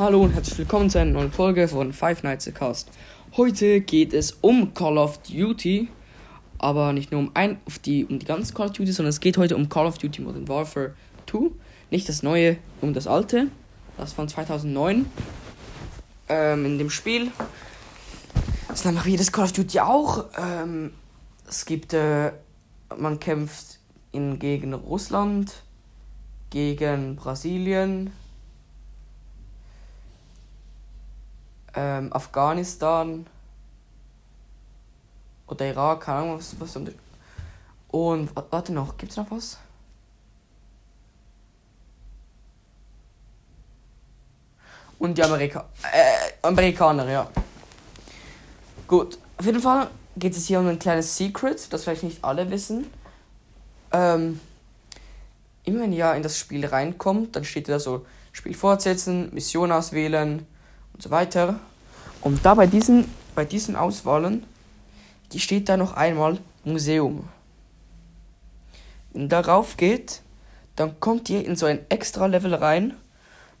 Hallo und herzlich willkommen zu einer neuen Folge von Five Nights a Cast. Heute geht es um Call of Duty, aber nicht nur um ein, die, um die ganzen Call of Duty, sondern es geht heute um Call of Duty Modern Warfare 2. Nicht das neue, um das alte. Das von 2009. Ähm, in dem Spiel. Das wie jedes Call of Duty auch. Ähm, es gibt, äh, man kämpft in, gegen Russland, gegen Brasilien, ähm, Afghanistan oder Irak, keine Ahnung, was, was und warte noch, gibt's noch was? Und die Amerika äh, Amerikaner, ja. Gut, auf jeden Fall geht es hier um ein kleines Secret, das vielleicht nicht alle wissen. Ähm, immer wenn ihr in das Spiel reinkommt, dann steht da so Spiel fortsetzen, Mission auswählen, und so weiter. Und da bei diesen, bei diesen Auswahlen, steht da noch einmal Museum. Wenn darauf geht, dann kommt ihr in so ein extra Level rein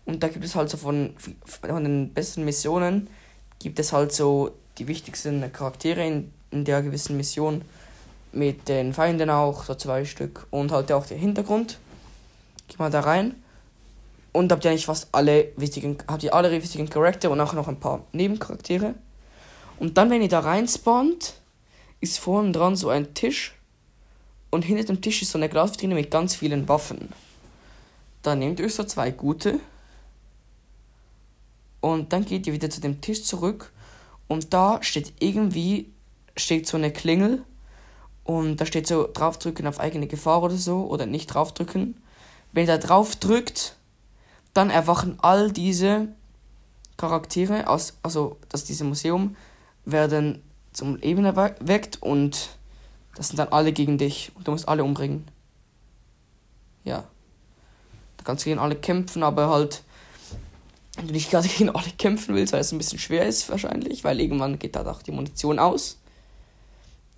und da gibt es halt so von, von den besten Missionen gibt es halt so die wichtigsten Charaktere in, in der gewissen Mission mit den Feinden auch, so zwei Stück und halt auch der Hintergrund. Geht mal da rein und habt ihr eigentlich fast alle wichtigen, habt ihr alle wichtigen Charaktere und auch noch ein paar Nebencharaktere. Und dann, wenn ihr da rein spawnt, ist vorne dran so ein Tisch. Und hinter dem Tisch ist so eine Glasvitrine mit ganz vielen Waffen. Dann nehmt ihr euch so zwei gute. Und dann geht ihr wieder zu dem Tisch zurück. Und da steht irgendwie, steht so eine Klingel. Und da steht so draufdrücken auf eigene Gefahr oder so. Oder nicht draufdrücken. Wenn ihr da drauf drückt, dann erwachen all diese Charaktere aus, also dass diese Museum werden zum Leben erweckt und das sind dann alle gegen dich und du musst alle umbringen. Ja. Da kannst du gegen alle kämpfen, aber halt, wenn du nicht gerade gegen alle kämpfen willst, weil es ein bisschen schwer ist wahrscheinlich, weil irgendwann geht da auch die Munition aus.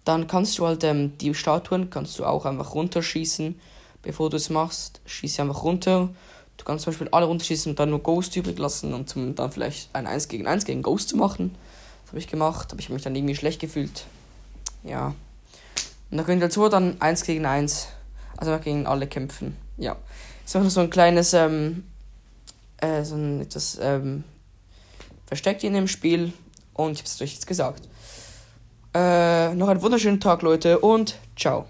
Dann kannst du halt ähm, die Statuen kannst du auch einfach runterschießen, bevor du es machst. Schieß sie einfach runter Du kannst zum Beispiel alle runterschießen und dann nur Ghost übrig lassen und zum, dann vielleicht ein 1 gegen 1 gegen Ghost zu machen. Das habe ich gemacht, habe ich mich dann irgendwie schlecht gefühlt. Ja. Und da könnt ihr dazu dann 1 gegen 1, also gegen alle kämpfen. Ja. Ist einfach so ein kleines, ähm, äh, so ein etwas, ähm, versteckt in dem Spiel und ich habe es euch jetzt gesagt. Äh, noch einen wunderschönen Tag, Leute, und ciao.